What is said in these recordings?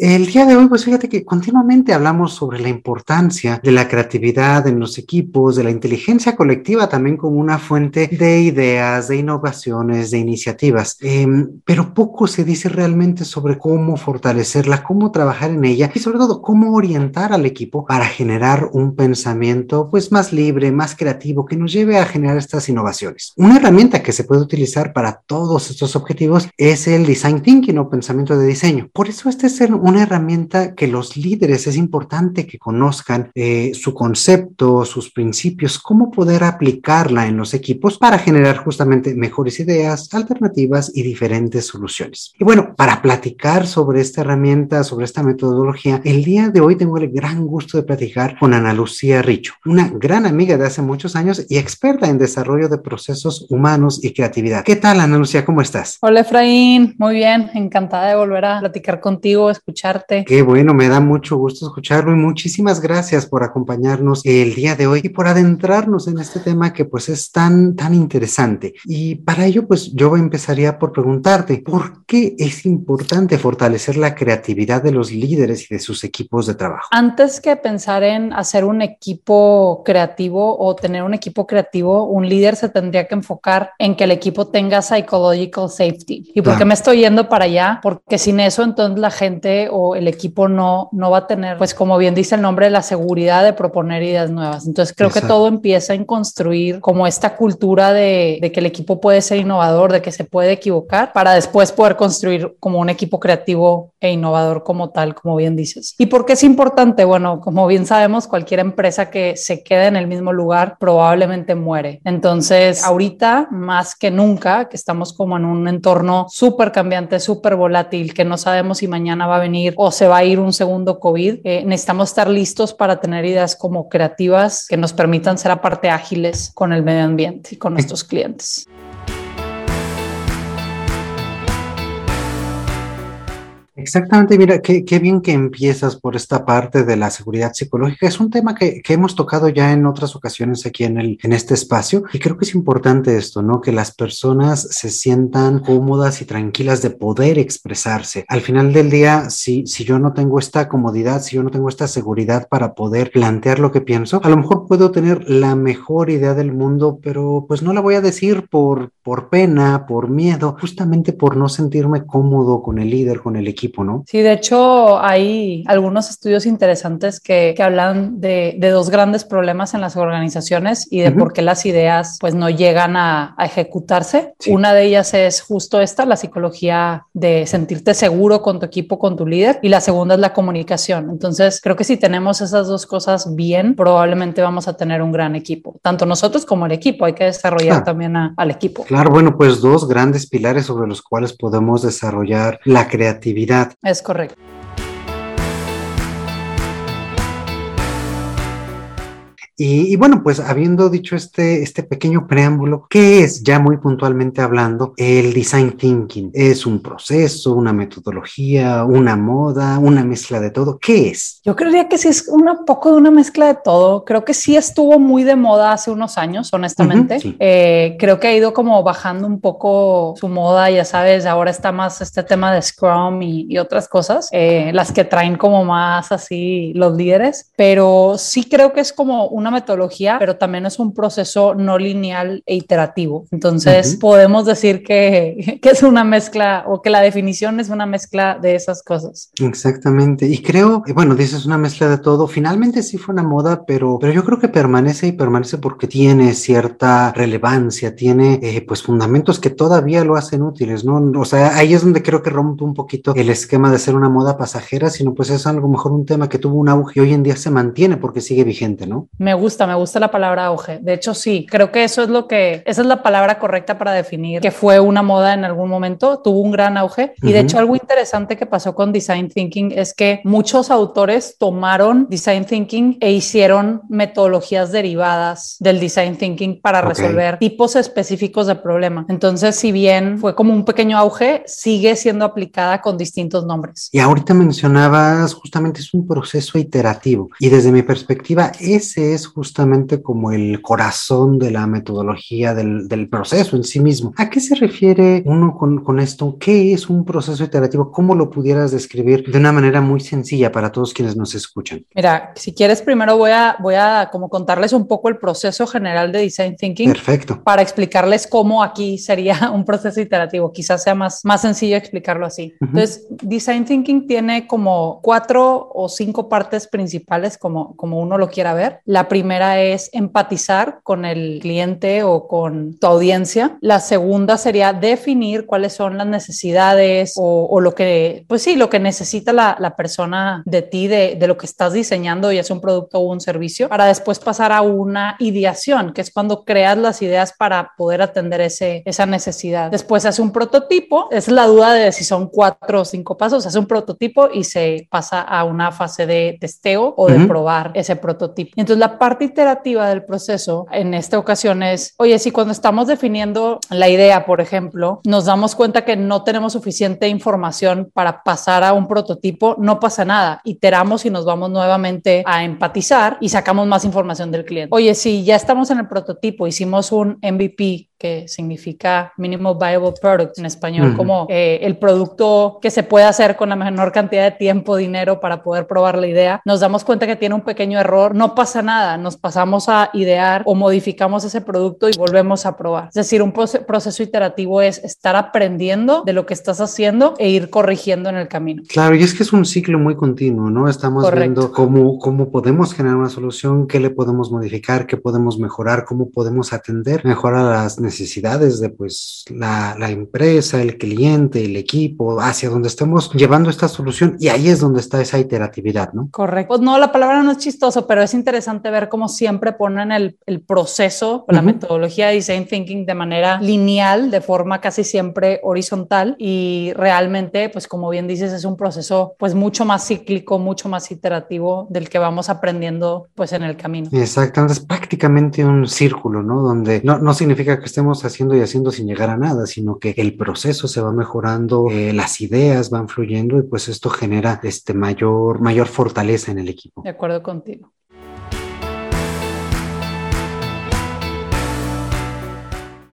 El día de hoy, pues fíjate que continuamente hablamos sobre la importancia de la creatividad en los equipos, de la inteligencia colectiva también como una fuente de ideas, de innovaciones, de iniciativas, em, pero poco se dice realmente sobre cómo fortalecerla, cómo trabajar en ella y sobre todo cómo orientar al equipo para generar un pensamiento pues más libre, más creativo, que nos lleve a generar estas innovaciones. Una herramienta que se puede utilizar para todos estos objetivos es el design thinking o pensamiento de diseño. Por eso este es el una herramienta que los líderes es importante que conozcan eh, su concepto, sus principios, cómo poder aplicarla en los equipos para generar justamente mejores ideas, alternativas y diferentes soluciones. Y bueno, para platicar sobre esta herramienta, sobre esta metodología, el día de hoy tengo el gran gusto de platicar con Ana Lucía Richo, una gran amiga de hace muchos años y experta en desarrollo de procesos humanos y creatividad. ¿Qué tal, Ana Lucía? ¿Cómo estás? Hola, Efraín. Muy bien. Encantada de volver a platicar contigo, escuchar Qué bueno, me da mucho gusto escucharlo y muchísimas gracias por acompañarnos el día de hoy y por adentrarnos en este tema que pues es tan, tan interesante. Y para ello pues yo empezaría por preguntarte, ¿por qué es importante fortalecer la creatividad de los líderes y de sus equipos de trabajo? Antes que pensar en hacer un equipo creativo o tener un equipo creativo, un líder se tendría que enfocar en que el equipo tenga psychological safety. ¿Y por qué me estoy yendo para allá? Porque sin eso entonces la gente o el equipo no, no va a tener, pues como bien dice el nombre, la seguridad de proponer ideas nuevas. Entonces creo que todo empieza en construir como esta cultura de, de, que el equipo puede ser innovador, de que se puede equivocar, para después poder construir como un equipo creativo e innovador como tal, como bien dices. ¿Y por qué es importante? Bueno, como bien sabemos, cualquier empresa que se quede en el mismo lugar probablemente muere. Entonces, ahorita más que nunca, que estamos como en un entorno súper cambiante, súper volátil, que no sabemos si mañana va a venir o se va a ir un segundo COVID, eh, necesitamos estar listos para tener ideas como creativas que nos permitan ser aparte ágiles con el medio ambiente y con nuestros clientes. Exactamente, mira, qué, qué, bien que empiezas por esta parte de la seguridad psicológica. Es un tema que, que, hemos tocado ya en otras ocasiones aquí en, el, en este espacio y creo que es importante esto, ¿no? Que las personas se sientan cómodas y tranquilas de poder expresarse. Al final del día, si, si yo no tengo esta comodidad, si yo no tengo esta seguridad para poder plantear lo que pienso, a lo mejor puedo tener la mejor idea del mundo, pero pues no la voy a decir por, por pena, por miedo, justamente por no sentirme cómodo con el líder, con el equipo ¿no? Sí, de hecho hay algunos estudios interesantes que, que hablan de, de, dos grandes problemas en las organizaciones y de por qué las ideas pues no llegan a, a ejecutarse. Una de ellas es justo esta, la psicología de sentirte seguro con tu equipo, con tu líder, y la segunda es la comunicación. Entonces, creo que si tenemos esas dos cosas bien, probablemente vamos a tener un gran equipo, tanto nosotros como el equipo. Hay que desarrollar también al equipo. Claro, bueno, pues dos grandes pilares sobre los cuales podemos desarrollar la creatividad es correcto. Y, bueno, pues habiendo dicho este, este pequeño preámbulo, ¿qué es ya muy puntualmente hablando el design thinking? ¿Es un proceso, una metodología, una moda, una mezcla de todo? ¿Qué es? Yo creería que sí es un poco de una mezcla de todo. Creo que sí estuvo muy de moda hace unos años, honestamente. Eh, creo que ha ido como bajando un poco su moda, ya sabes, ahora está más este tema de Scrum y, otras cosas, eh, las que traen como más así los líderes, pero sí creo que es como una metodología, pero también es un proceso no lineal e iterativo. Entonces, podemos decir que, que, es una mezcla o que la definición es una mezcla de esas cosas. Exactamente. Y creo, bueno, dices una mezcla de todo. Finalmente sí fue una moda, pero, pero yo creo que permanece y permanece porque tiene cierta relevancia, tiene eh, pues fundamentos que todavía lo hacen útiles, ¿no? O sea, ahí es donde creo que rompe un poquito el esquema de ser una moda pasajera, sino pues es algo mejor un tema que tuvo un auge y hoy en día se mantiene porque sigue vigente, ¿no? Me gusta, me gusta la palabra auge. De hecho, sí, creo que eso es lo que, esa es la palabra correcta para definir que fue una moda en algún momento, tuvo un gran auge. Y de hecho, algo interesante que pasó con Design Thinking es que muchos autores tomaron Design Thinking e hicieron metodologías derivadas del Design Thinking para resolver tipos específicos de problema. Entonces, si bien fue como un pequeño auge, sigue siendo aplicada con distintos nombres. Y ahorita mencionabas justamente es un proceso iterativo y desde mi perspectiva ese es justamente como el corazón de la metodología del, del proceso en sí mismo. ¿A qué se refiere uno con, con esto? ¿Qué es un proceso iterativo? ¿Cómo lo pudieras describir de una manera muy sencilla para todos quienes nos escuchan? Mira, si quieres primero voy a, voy a como contarles un poco el proceso general de Design Thinking. Perfecto. Para explicarles cómo aquí sería un proceso iterativo. Quizás sea más, más sencillo explicarlo así. Entonces, Design Thinking tiene como cuatro o cinco partes principales, como, como uno lo quiera ver. La primera es empatizar con el cliente o con tu audiencia. La segunda sería definir cuáles son las necesidades o, lo que, pues sí, lo que necesita la, la persona de ti, de, de, lo que estás diseñando, ya sea un producto o un servicio, para después pasar a una ideación, que es cuando creas las ideas para poder atender ese, esa necesidad. Después hace un prototipo, es la duda de si son cuatro o cinco pasos, hace un prototipo y se pasa a una fase de testeo o de probar ese prototipo. Entonces la parte iterativa del proceso en esta ocasión es, oye, si cuando estamos definiendo la idea, por ejemplo, nos damos cuenta que no tenemos suficiente información para pasar a un prototipo, no pasa nada, iteramos y nos vamos nuevamente a empatizar y sacamos más información del cliente. Oye, si ya estamos en el prototipo, hicimos un MVP que significa Minimal Viable Product en español, como eh, el producto que se puede hacer con la menor cantidad de tiempo, dinero para poder probar la idea. Nos damos cuenta que tiene un pequeño error, no pasa nada, nos pasamos a idear o modificamos ese producto y volvemos a probar. Es decir, un proceso iterativo es estar aprendiendo de lo que estás haciendo e ir corrigiendo en el camino. Claro, y es que es un ciclo muy continuo, ¿no? Estamos viendo cómo, cómo podemos generar una solución, qué le podemos modificar, qué podemos mejorar, cómo podemos atender mejor a las necesidades necesidades de pues la, la, empresa, el cliente, el equipo, hacia donde estemos llevando esta solución y ahí es donde está esa iteratividad, ¿no? Correcto. Pues no, la palabra no es chistoso, pero es interesante ver cómo siempre ponen el, el proceso o la metodología de design thinking de manera lineal, de forma casi siempre horizontal y realmente, pues como bien dices, es un proceso pues mucho más cíclico, mucho más iterativo del que vamos aprendiendo pues en el camino. Exactamente, es prácticamente un círculo, ¿no? Donde no, no significa que estemos haciendo y haciendo sin llegar a nada, sino que el proceso se va mejorando, eh, las ideas van fluyendo y pues esto genera este mayor, mayor fortaleza en el equipo. De acuerdo contigo.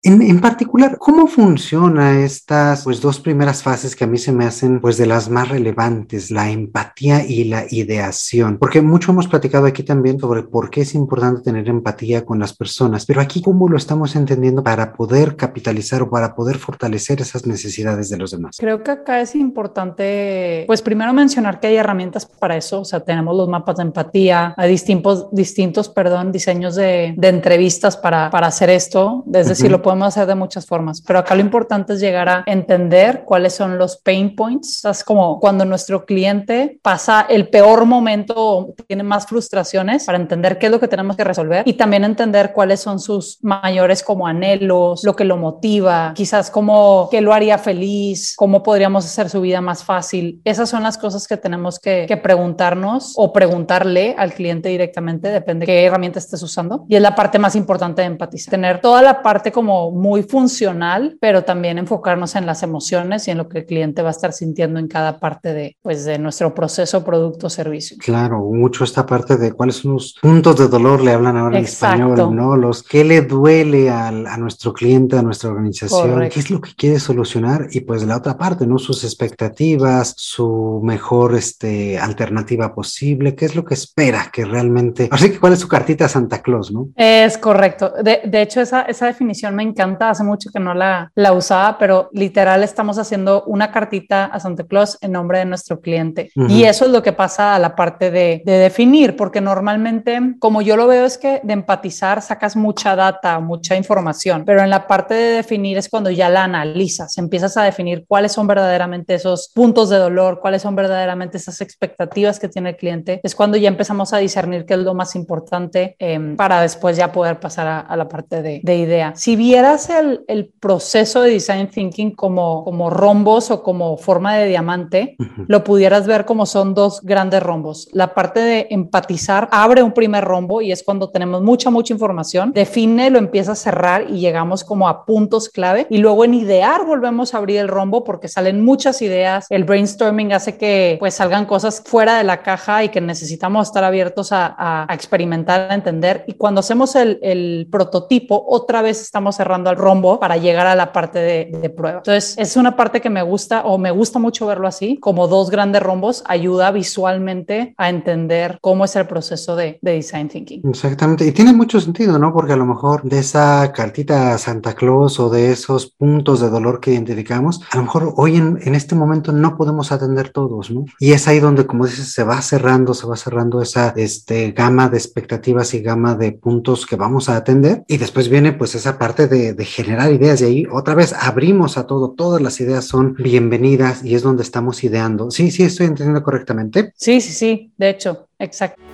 En, particular, ¿cómo funciona estas pues, dos primeras fases que a mí se me hacen pues de las más relevantes, la empatía y la ideación? Porque mucho hemos platicado aquí también sobre por qué es importante tener empatía con las personas, pero aquí cómo lo estamos entendiendo para poder capitalizar o para poder fortalecer esas necesidades de los demás. Creo que acá es importante, pues primero mencionar que hay herramientas para eso, o sea, tenemos los mapas de empatía, hay distintos, distintos, perdón, diseños de, de entrevistas para, para hacer esto, es decir, lo podemos hacer de muchas formas, pero acá lo importante es llegar a entender cuáles son los pain points. Es como cuando nuestro cliente pasa el peor momento o tiene más frustraciones para entender qué es lo que tenemos que resolver y también entender cuáles son sus mayores como anhelos, lo que lo motiva, quizás cómo que lo haría feliz, cómo podríamos hacer su vida más fácil. Esas son las cosas que tenemos que, que preguntarnos o preguntarle al cliente directamente, depende de qué herramienta estés usando. Y es la parte más importante de empatizar, tener toda la parte como muy funcional, pero también enfocarnos en las emociones y en lo que el cliente va a estar sintiendo en cada parte de, pues, de nuestro proceso, producto, servicio. Claro, mucho esta parte de cuáles son los puntos de dolor, le hablan ahora en español, ¿no? Los que le duele al, a nuestro cliente, a nuestra organización, qué es lo que quiere solucionar y pues la otra parte, ¿no? Sus expectativas, su mejor este, alternativa posible, qué es lo que espera que realmente, así que cuál es su cartita a Santa Claus, ¿no? Es correcto. De, de hecho, esa, esa definición me encanta, hace mucho que no la, la usaba, pero literal estamos haciendo una cartita a Santa Claus en nombre de nuestro cliente. Y eso es lo que pasa a la parte de, de, definir, porque normalmente, como yo lo veo, es que de empatizar sacas mucha data, mucha información, pero en la parte de definir es cuando ya la analizas, empiezas a definir cuáles son verdaderamente esos puntos de dolor, cuáles son verdaderamente esas expectativas que tiene el cliente, es cuando ya empezamos a discernir qué es lo más importante eh, para después ya poder pasar a, a la parte de, de, idea. Si vieras el, el, proceso de design thinking como, como rombos o como forma de diamante, uh -huh. lo pudieras ver como son dos grandes rombos. La parte de empatizar abre un primer rombo y es cuando tenemos mucha, mucha información, define, lo empieza a cerrar y llegamos como a puntos clave y luego en idear volvemos a abrir el rombo porque salen muchas ideas, el brainstorming hace que pues salgan cosas fuera de la caja y que necesitamos estar abiertos a, a, a experimentar, a entender y cuando hacemos el, el, prototipo otra vez estamos cerrando el rombo para llegar a la parte de, de prueba. Entonces es una parte que me gusta o me gusta mucho verlo así, como dos grandes rombos, ayuda visualmente a entender cómo es el proceso de, de design thinking. Exactamente, y tiene mucho sentido, ¿no? Porque a lo mejor de esa cartita a Santa Claus o de esos puntos de dolor que identificamos, a lo mejor hoy en, en este momento no podemos atender todos, ¿no? Y es ahí donde, como dices, se va cerrando, se va cerrando esa este, gama de expectativas y gama de puntos que vamos a atender. Y después viene pues esa parte de, de generar ideas y ahí otra vez abrimos a todo, todas las ideas son bienvenidas y es donde estamos ideando. Sí, sí, estoy entendiendo correctamente. Sí, sí, sí, de hecho, exacto.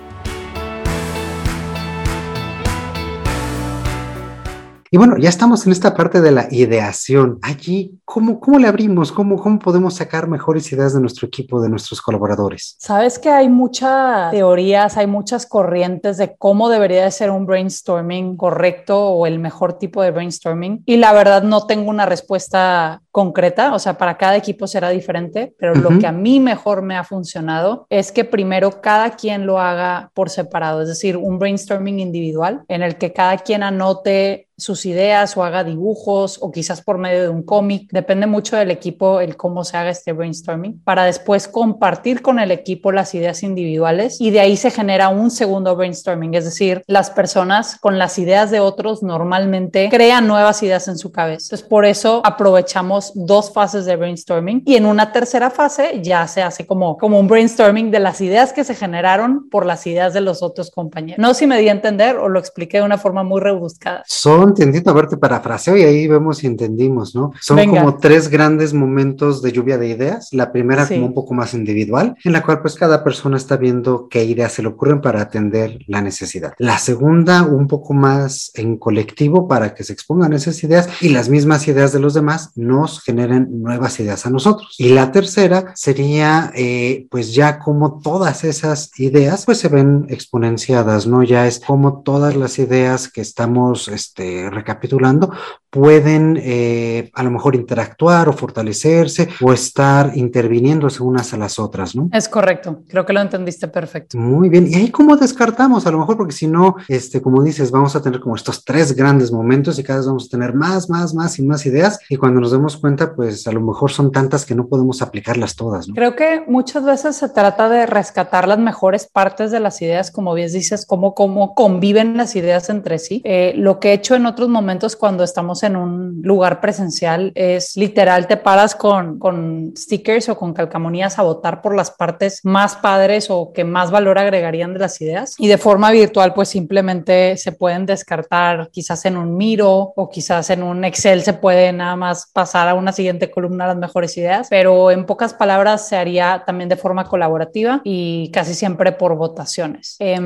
Y bueno, ya estamos en esta parte de la ideación. Allí, ¿cómo, cómo le abrimos? ¿Cómo, ¿Cómo podemos sacar mejores ideas de nuestro equipo, de nuestros colaboradores? Sabes que hay muchas teorías, hay muchas corrientes de cómo debería de ser un brainstorming correcto o el mejor tipo de brainstorming. Y la verdad no tengo una respuesta concreta, o sea, para cada equipo será diferente, pero uh -huh. lo que a mí mejor me ha funcionado es que primero cada quien lo haga por separado, es decir, un brainstorming individual en el que cada quien anote sus ideas o haga dibujos o quizás por medio de un cómic, depende mucho del equipo el cómo se haga este brainstorming, para después compartir con el equipo las ideas individuales y de ahí se genera un segundo brainstorming, es decir, las personas con las ideas de otros normalmente crean nuevas ideas en su cabeza. Entonces, por eso aprovechamos dos fases de brainstorming y en una tercera fase ya se hace como, como un brainstorming de las ideas que se generaron por las ideas de los otros compañeros. No sé si me di a entender o lo expliqué de una forma muy rebuscada. Son entendiendo, a ver, te parafraseo y ahí vemos si entendimos, ¿no? Son Venga. como tres grandes momentos de lluvia de ideas. La primera sí. como un poco más individual, en la cual pues cada persona está viendo qué ideas se le ocurren para atender la necesidad. La segunda, un poco más en colectivo para que se expongan esas ideas y las mismas ideas de los demás generen nuevas ideas a nosotros. Y la tercera sería eh, pues ya como todas esas ideas pues se ven exponenciadas, ¿no? Ya es como todas las ideas que estamos este, recapitulando, pueden eh, a lo mejor interactuar o fortalecerse o estar interviniéndose unas a las otras, ¿no? Es correcto, creo que lo entendiste perfecto. Muy bien, y ahí cómo descartamos, a lo mejor porque si no, este, como dices, vamos a tener como estos tres grandes momentos y cada vez vamos a tener más, más, más y más ideas y cuando nos demos cuenta, pues a lo mejor son tantas que no podemos aplicarlas todas, ¿no? Creo que muchas veces se trata de rescatar las mejores partes de las ideas, como bien dices, cómo, cómo conviven las ideas entre sí. Eh, lo que he hecho en otros momentos cuando estamos en un lugar presencial es literal te paras con, con stickers o con calcamonías a votar por las partes más padres o que más valor agregarían de las ideas y de forma virtual pues simplemente se pueden descartar quizás en un Miro o quizás en un Excel se puede nada más pasar a una siguiente columna las mejores ideas pero en pocas palabras se haría también de forma colaborativa y casi siempre por votaciones. Eh,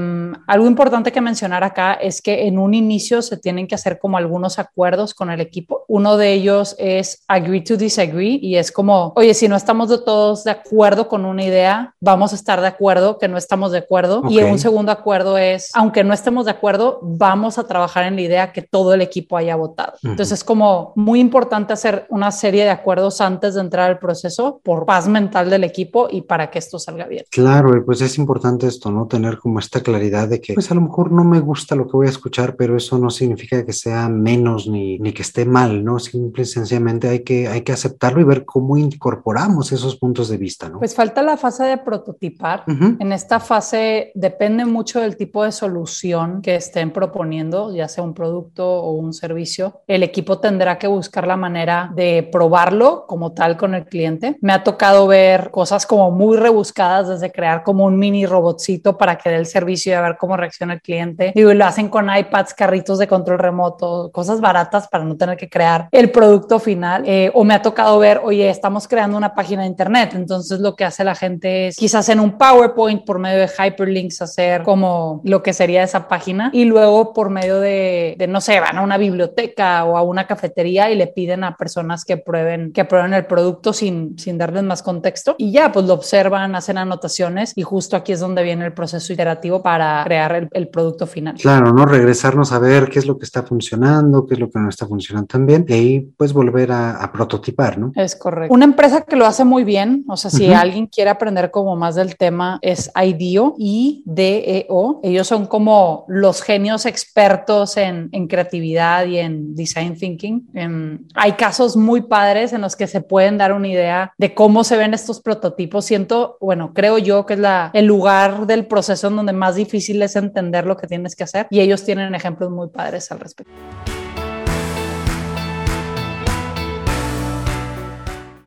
algo importante que mencionar acá es que en un inicio se tienen que hacer como algunos acuerdos con el equipo. Uno de ellos es agree to disagree y es como, oye, si no estamos de todos de acuerdo con una idea, vamos a estar de acuerdo que no estamos de acuerdo. Okay. Y un segundo acuerdo es, aunque no estemos de acuerdo, vamos a trabajar en la idea que todo el equipo haya votado. Uh -huh. Entonces es como muy importante hacer una serie de acuerdos antes de entrar al proceso por paz mental del equipo y para que esto salga bien. Claro, y pues es importante esto, ¿no? Tener como esta claridad de que, pues a lo mejor no me gusta lo que voy a escuchar, pero eso no significa que sea menos ni, ni que esté mal, ¿no? Simple y sencillamente hay que, hay que aceptarlo y ver cómo incorporamos esos puntos de vista, ¿no? Pues falta la fase de prototipar. En esta fase depende mucho del tipo de solución que estén proponiendo, ya sea un producto o un servicio. El equipo tendrá que buscar la manera de probarlo como tal con el cliente. Me ha tocado ver cosas como muy rebuscadas, desde crear como un mini robotcito para que dé el servicio y a ver cómo reacciona el cliente. y lo hacen con iPads, carritos de control remoto, cosas baratas para no tener que crear el producto final. Eh, o me ha tocado ver, oye, estamos creando una página de internet. Entonces lo que hace la gente es quizás en un PowerPoint por medio de hyperlinks hacer como lo que sería esa página y luego por medio de, no sé, van a una biblioteca o a una cafetería y le piden a personas que prueben, que prueben el producto sin, sin darles más contexto y ya pues lo observan, hacen anotaciones y justo aquí es donde viene el proceso iterativo para crear el, el producto final. Claro, ¿no? Regresarnos a ver qué es lo que está funcionando, qué es lo que no está funcionando también y ahí pues volver a, a prototipar, ¿no? Es correcto. Una empresa que lo hace muy bien, o sea, si alguien quiere aprender como más del tema es IDEO, I-D-E-O. Ellos son como los genios expertos en, en creatividad y en design thinking. Em, hay casos muy padres en los que se pueden dar una idea de cómo se ven estos prototipos. Siento, bueno, creo yo que es la, el lugar del proceso en donde más difícil es entender lo que tienes que hacer y ellos tienen ejemplos muy padres al respecto.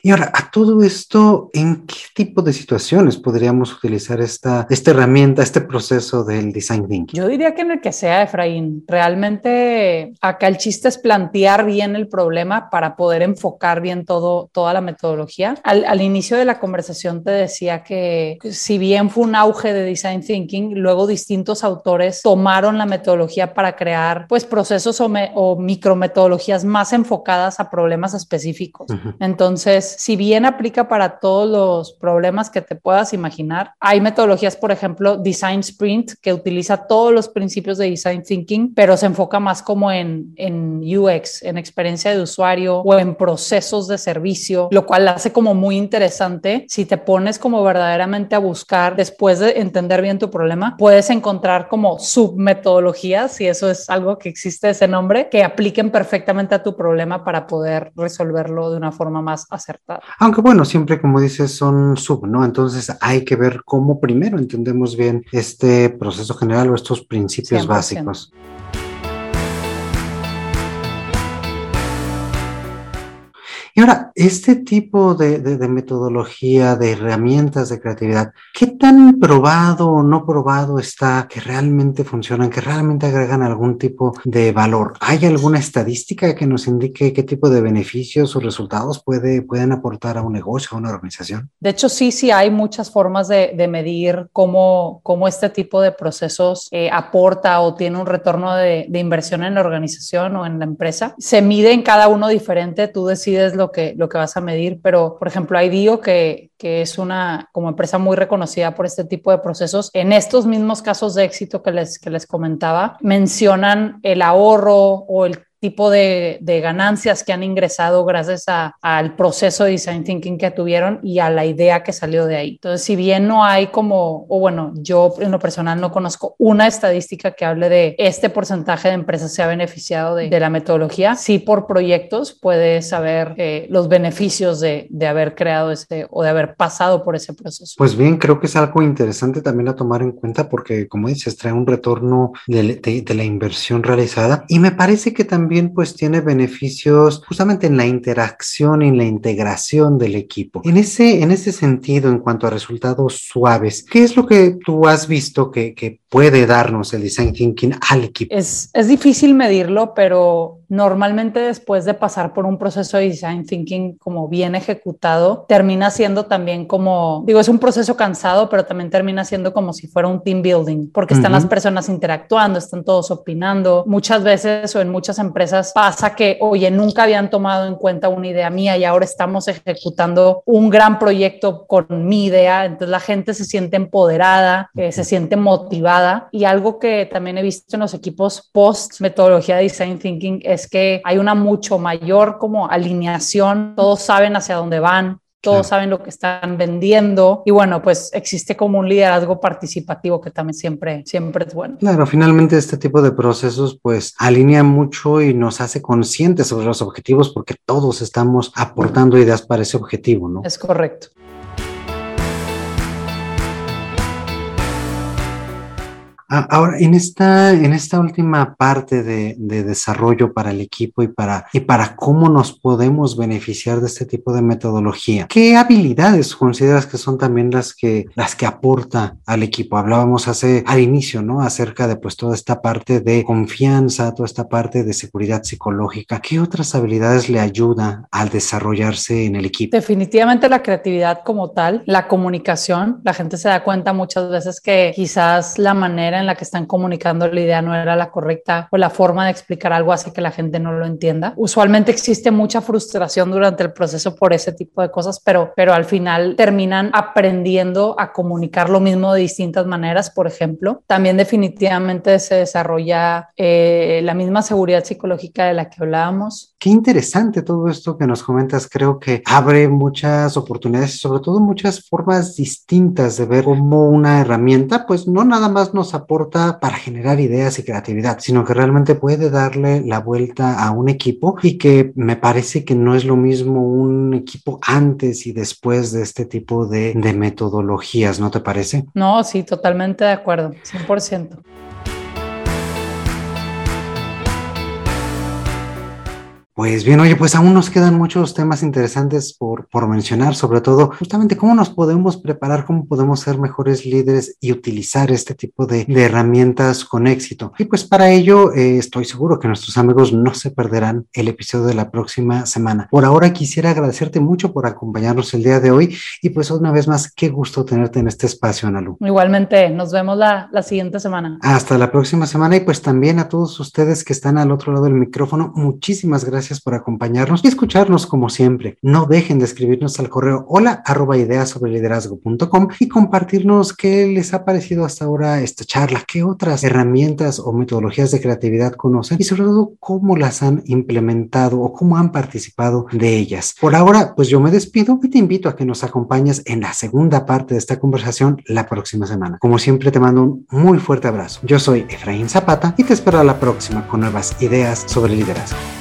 Y ahora, a todo esto, ¿en qué tipo de situaciones podríamos utilizar esta, esta herramienta, este proceso del design thinking? Yo diría que en el que sea, Efraín. Realmente acá el chiste es plantear bien el problema para poder enfocar bien todo, toda la metodología. Al, al inicio de la conversación te decía que si bien fue un auge de design thinking, luego distintos autores tomaron la metodología para crear pues procesos o, me, o micrometodologías más enfocadas a problemas específicos. Uh -huh. Entonces, si bien aplica para todos los problemas que te puedas imaginar, hay metodologías, por ejemplo, Design Sprint, que utiliza todos los principios de Design Thinking, pero se enfoca más como en, en UX, en experiencia de usuario o en procesos de servicio, lo cual hace como muy interesante. Si te pones como verdaderamente a buscar, después de entender bien tu problema, puedes encontrar como submetodologías, y eso es algo que existe ese nombre, que apliquen perfectamente a tu problema para poder resolverlo de una forma más acertada. Aunque bueno, siempre como dices son sub, ¿no? Entonces hay que ver cómo primero entendemos bien este proceso general o estos principios 100%. básicos. Y ahora, este tipo de, de, de, metodología, de herramientas de creatividad, ¿qué tan probado o no probado está que realmente funcionan, que realmente agregan algún tipo de valor? ¿Hay alguna estadística que nos indique qué tipo de beneficios o resultados puede, pueden aportar a un negocio, a una organización? De hecho, sí, sí hay muchas formas de, de medir cómo, cómo, este tipo de procesos eh, aporta o tiene un retorno de, de inversión en la organización o en la empresa. Se mide en cada uno diferente, tú decides lo que, lo que vas a medir, pero por ejemplo, IDEO, que, que es una como empresa muy reconocida por este tipo de procesos, en estos mismos casos de éxito que les, que les comentaba, mencionan el ahorro o el tipo de, de, ganancias que han ingresado gracias a, al proceso de design thinking que tuvieron y a la idea que salió de ahí. Entonces, si bien no hay como, o bueno, yo en lo personal no conozco una estadística que hable de este porcentaje de empresas se ha beneficiado de, de la metodología, sí por proyectos puedes saber eh, los beneficios de, de, haber creado ese o de haber pasado por ese proceso. Pues bien, creo que es algo interesante también a tomar en cuenta porque, como dices, trae un retorno de, de la inversión realizada y me parece que también también pues tiene beneficios justamente en la interacción y en la integración del equipo. En ese, en ese sentido, en cuanto a resultados suaves, ¿qué es lo que tú has visto que, que puede darnos el design thinking al equipo? Es, es difícil medirlo, pero normalmente después de pasar por un proceso de design thinking como bien ejecutado, termina siendo también como, digo, es un proceso cansado, pero también termina siendo como si fuera un team building, porque están uh -huh. las personas interactuando, están todos opinando. Muchas veces o en muchas empresas pasa que, oye, nunca habían tomado en cuenta una idea mía y ahora estamos ejecutando un gran proyecto con mi idea, entonces la gente se siente empoderada, eh, se siente motivada y algo que también he visto en los equipos post metodología de design thinking es es que hay una mucho mayor como alineación, todos saben hacia dónde van, todos saben lo que están vendiendo y bueno, pues existe como un liderazgo participativo que también siempre, siempre es bueno. Claro, finalmente este tipo de procesos pues alinea mucho y nos hace conscientes sobre los objetivos porque todos estamos aportando ideas para ese objetivo, ¿no? Es correcto. Ahora, en esta, en esta última parte de, desarrollo para el equipo y para, y para cómo nos podemos beneficiar de este tipo de metodología, ¿qué habilidades consideras que son también las que, las que aporta al equipo? Hablábamos hace, al inicio, ¿no? Acerca de pues toda esta parte de confianza, toda esta parte de seguridad psicológica. ¿Qué otras habilidades le ayuda al desarrollarse en el equipo? Definitivamente la creatividad como tal, la comunicación. La gente se da cuenta muchas veces que quizás la manera en la que están comunicando la idea no era la correcta o la forma de explicar algo hace que la gente no lo entienda. Usualmente existe mucha frustración durante el proceso por ese tipo de cosas, pero, pero al final terminan aprendiendo a comunicar lo mismo de distintas maneras, por ejemplo. También definitivamente se desarrolla eh, la misma seguridad psicológica de la que hablábamos. Qué interesante todo esto que nos comentas. Creo que abre muchas oportunidades sobre todo muchas formas distintas de ver cómo una herramienta, pues no nada más nos aporta para generar ideas y creatividad, sino que realmente puede darle la vuelta a un equipo y que me parece que no es lo mismo un equipo antes y después de este tipo de, de metodologías, ¿no te parece? No, sí, totalmente de acuerdo, 100%. Pues bien, oye, pues aún nos quedan muchos temas interesantes por, por mencionar, sobre todo justamente cómo nos podemos preparar, cómo podemos ser mejores líderes y utilizar este tipo de, de herramientas con éxito. Y pues para ello eh, estoy seguro que nuestros amigos no se perderán el episodio de la próxima semana. Por ahora quisiera agradecerte mucho por acompañarnos el día de hoy y pues una vez más, qué gusto tenerte en este espacio, Analu. Igualmente, nos vemos la, la siguiente semana. Hasta la próxima semana y pues también a todos ustedes que están al otro lado del micrófono, muchísimas gracias por acompañarnos y escucharnos como siempre. No dejen de escribirnos al correo hola arroba ideas sobre y compartirnos qué les ha parecido hasta ahora esta charla, qué otras herramientas o metodologías de creatividad conocen y sobre todo cómo las han implementado o cómo han participado de ellas. Por ahora, pues yo me despido y te invito a que nos acompañes en la segunda parte de esta conversación la próxima semana. Como siempre, te mando un muy fuerte abrazo. Yo soy Efraín Zapata y te espero a la próxima con nuevas ideas sobre liderazgo.